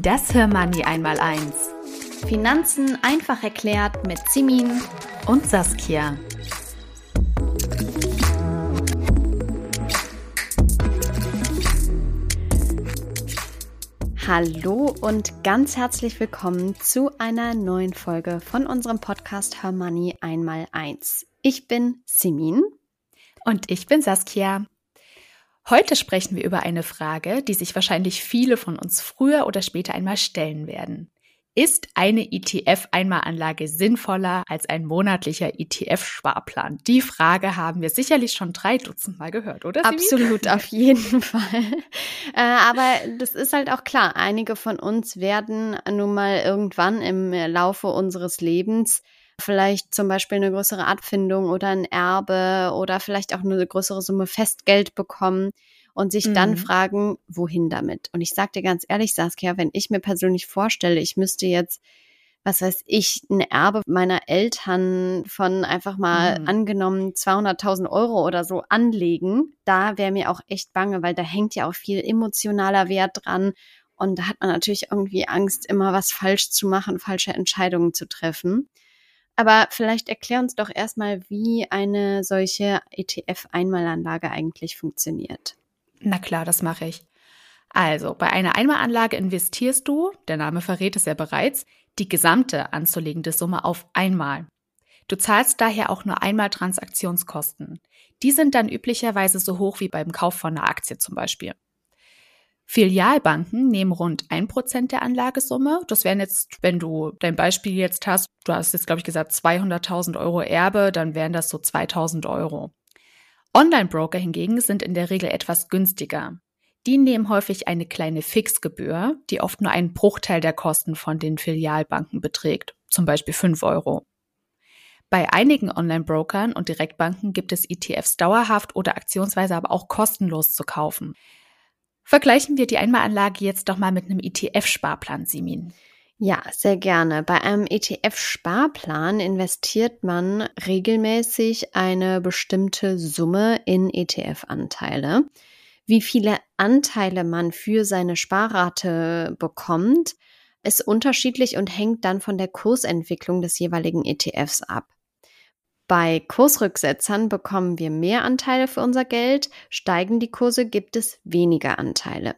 Das Hörmoney einmal eins. Finanzen einfach erklärt mit Simin und Saskia. Hallo und ganz herzlich willkommen zu einer neuen Folge von unserem Podcast Her Money einmal eins. Ich bin Simin und ich bin Saskia. Heute sprechen wir über eine Frage, die sich wahrscheinlich viele von uns früher oder später einmal stellen werden. Ist eine ETF-Einmalanlage sinnvoller als ein monatlicher ETF-Sparplan? Die Frage haben wir sicherlich schon drei Dutzend Mal gehört, oder? Simi? Absolut, auf jeden Fall. Äh, aber das ist halt auch klar. Einige von uns werden nun mal irgendwann im Laufe unseres Lebens vielleicht zum Beispiel eine größere Abfindung oder ein Erbe oder vielleicht auch eine größere Summe Festgeld bekommen und sich mhm. dann fragen, wohin damit? Und ich sage dir ganz ehrlich, Saskia, wenn ich mir persönlich vorstelle, ich müsste jetzt was weiß ich, ein Erbe meiner Eltern von einfach mal mhm. angenommen 200.000 Euro oder so anlegen, da wäre mir auch echt bange, weil da hängt ja auch viel emotionaler Wert dran. Und da hat man natürlich irgendwie Angst, immer was falsch zu machen, falsche Entscheidungen zu treffen. Aber vielleicht erklär uns doch erstmal, wie eine solche ETF-Einmalanlage eigentlich funktioniert. Na klar, das mache ich. Also, bei einer Einmalanlage investierst du, der Name verrät es ja bereits, die gesamte anzulegende Summe auf einmal. Du zahlst daher auch nur einmal Transaktionskosten. Die sind dann üblicherweise so hoch wie beim Kauf von einer Aktie zum Beispiel. Filialbanken nehmen rund ein Prozent der Anlagesumme. Das wären jetzt, wenn du dein Beispiel jetzt hast, du hast jetzt, glaube ich, gesagt 200.000 Euro Erbe, dann wären das so 2.000 Euro. Online-Broker hingegen sind in der Regel etwas günstiger. Die nehmen häufig eine kleine Fixgebühr, die oft nur einen Bruchteil der Kosten von den Filialbanken beträgt, zum Beispiel 5 Euro. Bei einigen Online-Brokern und Direktbanken gibt es ETFs dauerhaft oder aktionsweise aber auch kostenlos zu kaufen. Vergleichen wir die Einmalanlage jetzt doch mal mit einem ETF-Sparplan, Simin. Ja, sehr gerne. Bei einem ETF-Sparplan investiert man regelmäßig eine bestimmte Summe in ETF-Anteile. Wie viele Anteile man für seine Sparrate bekommt, ist unterschiedlich und hängt dann von der Kursentwicklung des jeweiligen ETFs ab. Bei Kursrücksetzern bekommen wir mehr Anteile für unser Geld, steigen die Kurse, gibt es weniger Anteile.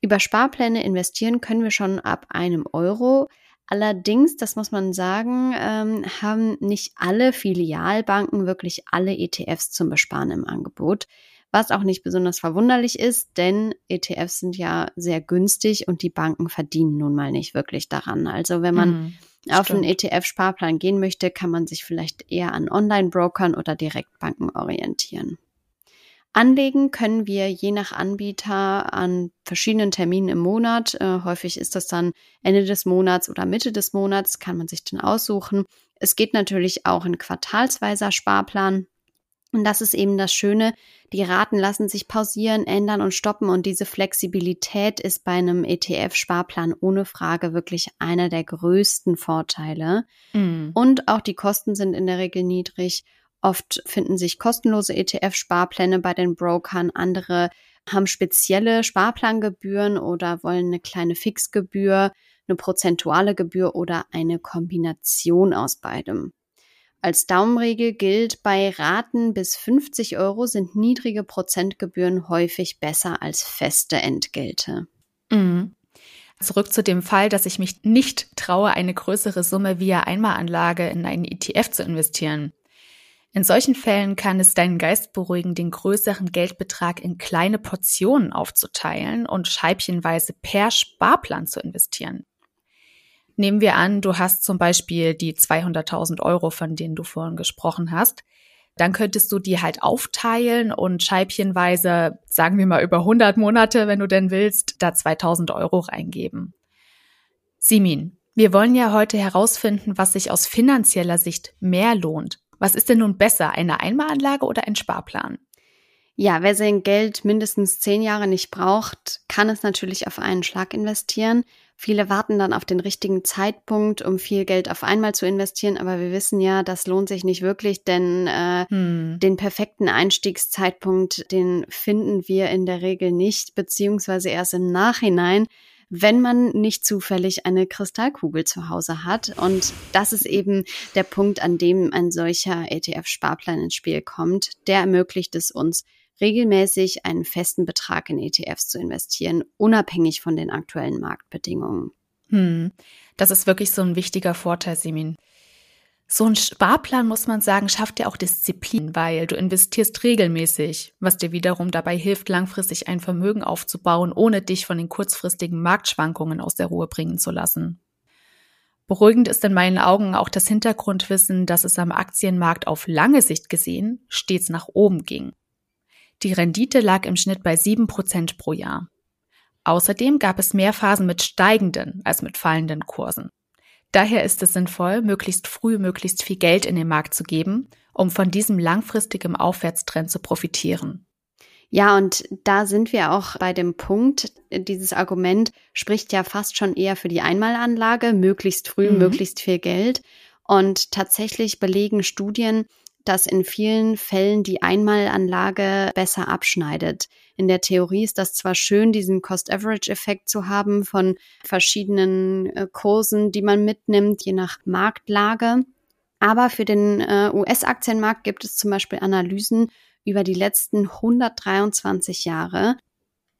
Über Sparpläne investieren können wir schon ab einem Euro. Allerdings, das muss man sagen, ähm, haben nicht alle Filialbanken wirklich alle ETFs zum Besparen im Angebot. Was auch nicht besonders verwunderlich ist, denn ETFs sind ja sehr günstig und die Banken verdienen nun mal nicht wirklich daran. Also wenn man mhm auf einen ETF-Sparplan gehen möchte, kann man sich vielleicht eher an Online-Brokern oder Direktbanken orientieren. Anlegen können wir je nach Anbieter an verschiedenen Terminen im Monat. Äh, häufig ist das dann Ende des Monats oder Mitte des Monats, kann man sich dann aussuchen. Es geht natürlich auch ein quartalsweiser Sparplan. Und das ist eben das Schöne. Die Raten lassen sich pausieren, ändern und stoppen. Und diese Flexibilität ist bei einem ETF-Sparplan ohne Frage wirklich einer der größten Vorteile. Mm. Und auch die Kosten sind in der Regel niedrig. Oft finden sich kostenlose ETF-Sparpläne bei den Brokern. Andere haben spezielle Sparplangebühren oder wollen eine kleine Fixgebühr, eine prozentuale Gebühr oder eine Kombination aus beidem. Als Daumenregel gilt, bei Raten bis 50 Euro sind niedrige Prozentgebühren häufig besser als feste Entgelte. Mhm. Zurück zu dem Fall, dass ich mich nicht traue, eine größere Summe via Einmalanlage in einen ETF zu investieren. In solchen Fällen kann es deinen Geist beruhigen, den größeren Geldbetrag in kleine Portionen aufzuteilen und scheibchenweise per Sparplan zu investieren. Nehmen wir an, du hast zum Beispiel die 200.000 Euro, von denen du vorhin gesprochen hast. dann könntest du die halt aufteilen und scheibchenweise, sagen wir mal über 100 Monate, wenn du denn willst, da 2000 Euro reingeben. Simin, wir wollen ja heute herausfinden, was sich aus finanzieller Sicht mehr lohnt. Was ist denn nun besser, eine Einmalanlage oder ein Sparplan? Ja, wer sein Geld mindestens zehn Jahre nicht braucht, kann es natürlich auf einen Schlag investieren. Viele warten dann auf den richtigen Zeitpunkt, um viel Geld auf einmal zu investieren, aber wir wissen ja, das lohnt sich nicht wirklich, denn äh, hm. den perfekten Einstiegszeitpunkt, den finden wir in der Regel nicht, beziehungsweise erst im Nachhinein, wenn man nicht zufällig eine Kristallkugel zu Hause hat. Und das ist eben der Punkt, an dem ein solcher ETF-Sparplan ins Spiel kommt. Der ermöglicht es uns, regelmäßig einen festen Betrag in ETFs zu investieren, unabhängig von den aktuellen Marktbedingungen. Hm. Das ist wirklich so ein wichtiger Vorteil, Simin. So ein Sparplan, muss man sagen, schafft ja auch Disziplin, weil du investierst regelmäßig, was dir wiederum dabei hilft, langfristig ein Vermögen aufzubauen, ohne dich von den kurzfristigen Marktschwankungen aus der Ruhe bringen zu lassen. Beruhigend ist in meinen Augen auch das Hintergrundwissen, dass es am Aktienmarkt auf lange Sicht gesehen stets nach oben ging. Die Rendite lag im Schnitt bei sieben Prozent pro Jahr. Außerdem gab es mehr Phasen mit steigenden als mit fallenden Kursen. Daher ist es sinnvoll, möglichst früh möglichst viel Geld in den Markt zu geben, um von diesem langfristigen Aufwärtstrend zu profitieren. Ja, und da sind wir auch bei dem Punkt, dieses Argument spricht ja fast schon eher für die Einmalanlage, möglichst früh, mhm. möglichst viel Geld. Und tatsächlich belegen Studien, dass in vielen Fällen die Einmalanlage besser abschneidet. In der Theorie ist das zwar schön, diesen Cost-Average-Effekt zu haben von verschiedenen äh, Kursen, die man mitnimmt, je nach Marktlage. Aber für den äh, US-Aktienmarkt gibt es zum Beispiel Analysen über die letzten 123 Jahre,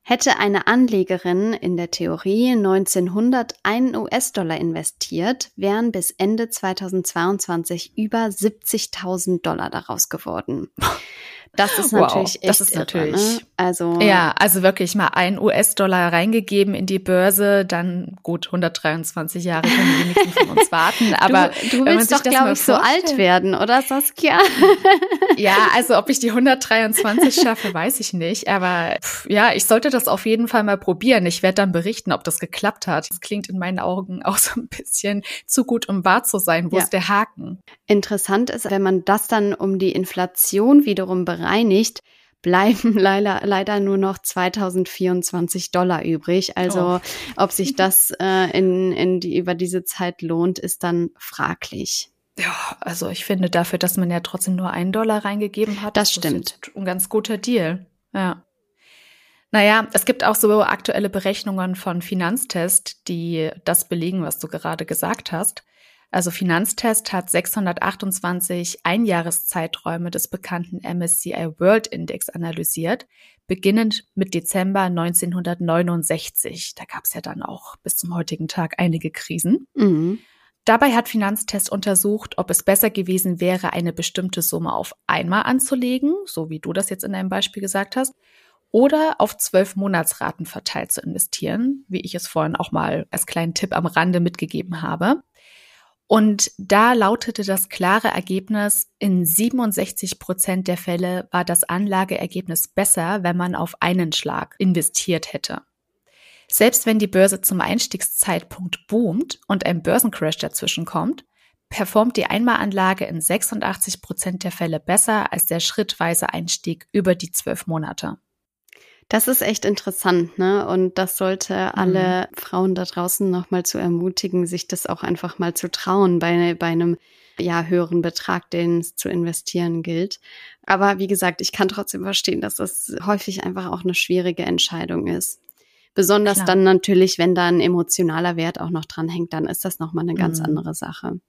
Hätte eine Anlegerin in der Theorie 1900 einen US-Dollar investiert, wären bis Ende 2022 über 70.000 Dollar daraus geworden. Das ist natürlich wow, echt das ist irre, natürlich ne? also ja also wirklich mal ein US-Dollar reingegeben in die Börse dann gut 123 Jahre können die wenigsten von uns warten aber du, du willst doch glaube ich so alt werden oder Saskia ja also ob ich die 123 schaffe weiß ich nicht aber pff, ja ich sollte das auf jeden Fall mal probieren ich werde dann berichten ob das geklappt hat das klingt in meinen Augen auch so ein bisschen zu gut um wahr zu sein wo ja. ist der Haken interessant ist wenn man das dann um die Inflation wiederum bereinigt, bleiben leider, leider nur noch 2024 Dollar übrig. Also oh. ob sich das äh, in, in die, über diese Zeit lohnt, ist dann fraglich. Ja, also ich finde dafür, dass man ja trotzdem nur einen Dollar reingegeben hat. Das stimmt. Das ein ganz guter Deal. Ja. Naja, es gibt auch so aktuelle Berechnungen von Finanztest, die das belegen, was du gerade gesagt hast. Also Finanztest hat 628 Einjahreszeiträume des bekannten MSCI World Index analysiert, beginnend mit Dezember 1969. Da gab es ja dann auch bis zum heutigen Tag einige Krisen. Mhm. Dabei hat Finanztest untersucht, ob es besser gewesen wäre, eine bestimmte Summe auf einmal anzulegen, so wie du das jetzt in deinem Beispiel gesagt hast, oder auf zwölf Monatsraten verteilt zu investieren, wie ich es vorhin auch mal als kleinen Tipp am Rande mitgegeben habe. Und da lautete das klare Ergebnis, in 67 Prozent der Fälle war das Anlageergebnis besser, wenn man auf einen Schlag investiert hätte. Selbst wenn die Börse zum Einstiegszeitpunkt boomt und ein Börsencrash dazwischen kommt, performt die Einmalanlage in 86 Prozent der Fälle besser als der schrittweise Einstieg über die zwölf Monate. Das ist echt interessant, ne? Und das sollte alle mhm. Frauen da draußen nochmal zu ermutigen, sich das auch einfach mal zu trauen bei, bei einem ja, höheren Betrag, den es zu investieren gilt. Aber wie gesagt, ich kann trotzdem verstehen, dass das häufig einfach auch eine schwierige Entscheidung ist. Besonders Klar. dann natürlich, wenn da ein emotionaler Wert auch noch dran hängt, dann ist das nochmal eine ganz mhm. andere Sache.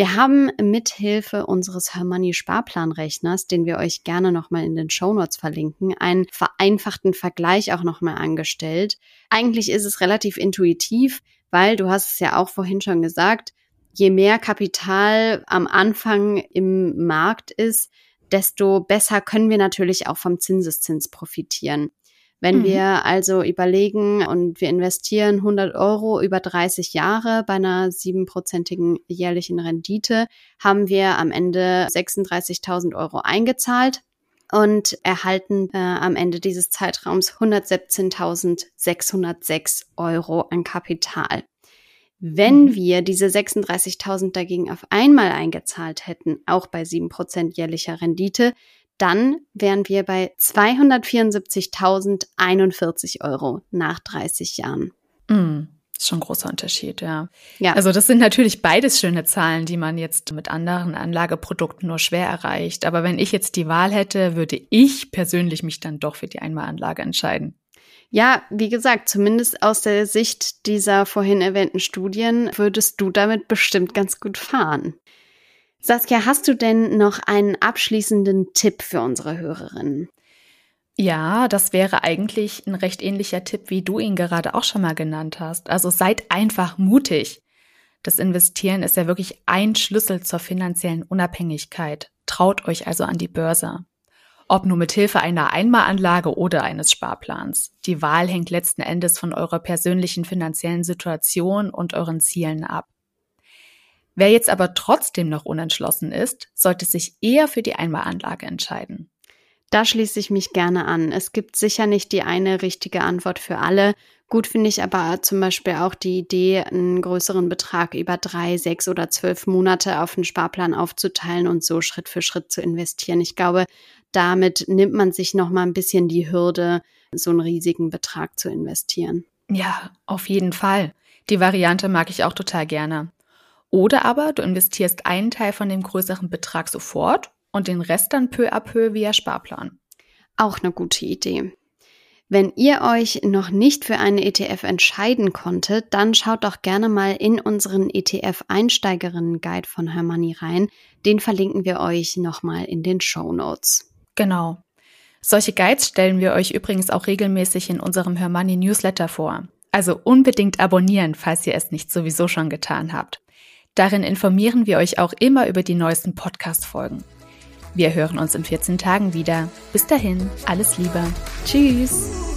Wir haben mithilfe unseres Hermoney Sparplanrechners, den wir euch gerne nochmal in den Shownotes verlinken, einen vereinfachten Vergleich auch nochmal angestellt. Eigentlich ist es relativ intuitiv, weil du hast es ja auch vorhin schon gesagt, je mehr Kapital am Anfang im Markt ist, desto besser können wir natürlich auch vom Zinseszins profitieren. Wenn mhm. wir also überlegen und wir investieren 100 Euro über 30 Jahre bei einer siebenprozentigen jährlichen Rendite, haben wir am Ende 36.000 Euro eingezahlt und erhalten äh, am Ende dieses Zeitraums 117.606 Euro an Kapital. Wenn mhm. wir diese 36.000 dagegen auf einmal eingezahlt hätten, auch bei 7% jährlicher Rendite, dann wären wir bei 274.041 Euro nach 30 Jahren. Mm, ist schon ein großer Unterschied, ja. ja. Also das sind natürlich beides schöne Zahlen, die man jetzt mit anderen Anlageprodukten nur schwer erreicht. Aber wenn ich jetzt die Wahl hätte, würde ich persönlich mich dann doch für die Einmalanlage entscheiden. Ja, wie gesagt, zumindest aus der Sicht dieser vorhin erwähnten Studien würdest du damit bestimmt ganz gut fahren. Saskia, hast du denn noch einen abschließenden Tipp für unsere Hörerinnen? Ja, das wäre eigentlich ein recht ähnlicher Tipp, wie du ihn gerade auch schon mal genannt hast. Also seid einfach mutig. Das Investieren ist ja wirklich ein Schlüssel zur finanziellen Unabhängigkeit. Traut euch also an die Börse. Ob nur mit Hilfe einer Einmalanlage oder eines Sparplans. Die Wahl hängt letzten Endes von eurer persönlichen finanziellen Situation und euren Zielen ab. Wer jetzt aber trotzdem noch unentschlossen ist, sollte sich eher für die Einmalanlage entscheiden. Da schließe ich mich gerne an. Es gibt sicher nicht die eine richtige Antwort für alle. Gut finde ich aber zum Beispiel auch die Idee, einen größeren Betrag über drei, sechs oder zwölf Monate auf einen Sparplan aufzuteilen und so Schritt für Schritt zu investieren. Ich glaube, damit nimmt man sich noch mal ein bisschen die Hürde, so einen riesigen Betrag zu investieren. Ja, auf jeden Fall. Die Variante mag ich auch total gerne. Oder aber du investierst einen Teil von dem größeren Betrag sofort und den Rest dann peu à peu via Sparplan. Auch eine gute Idee. Wenn ihr euch noch nicht für einen ETF entscheiden konntet, dann schaut doch gerne mal in unseren ETF-Einsteigerinnen-Guide von Hermanni rein. Den verlinken wir euch nochmal in den Show Notes. Genau. Solche Guides stellen wir euch übrigens auch regelmäßig in unserem Hermanni Newsletter vor. Also unbedingt abonnieren, falls ihr es nicht sowieso schon getan habt. Darin informieren wir euch auch immer über die neuesten Podcast-Folgen. Wir hören uns in 14 Tagen wieder. Bis dahin, alles Liebe. Tschüss.